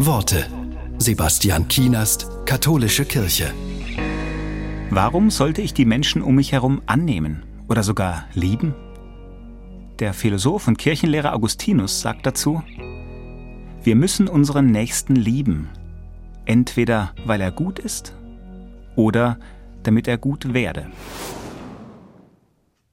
Worte. Sebastian Kienast, Katholische Kirche. Warum sollte ich die Menschen um mich herum annehmen oder sogar lieben? Der Philosoph und Kirchenlehrer Augustinus sagt dazu, wir müssen unseren Nächsten lieben, entweder weil er gut ist oder damit er gut werde.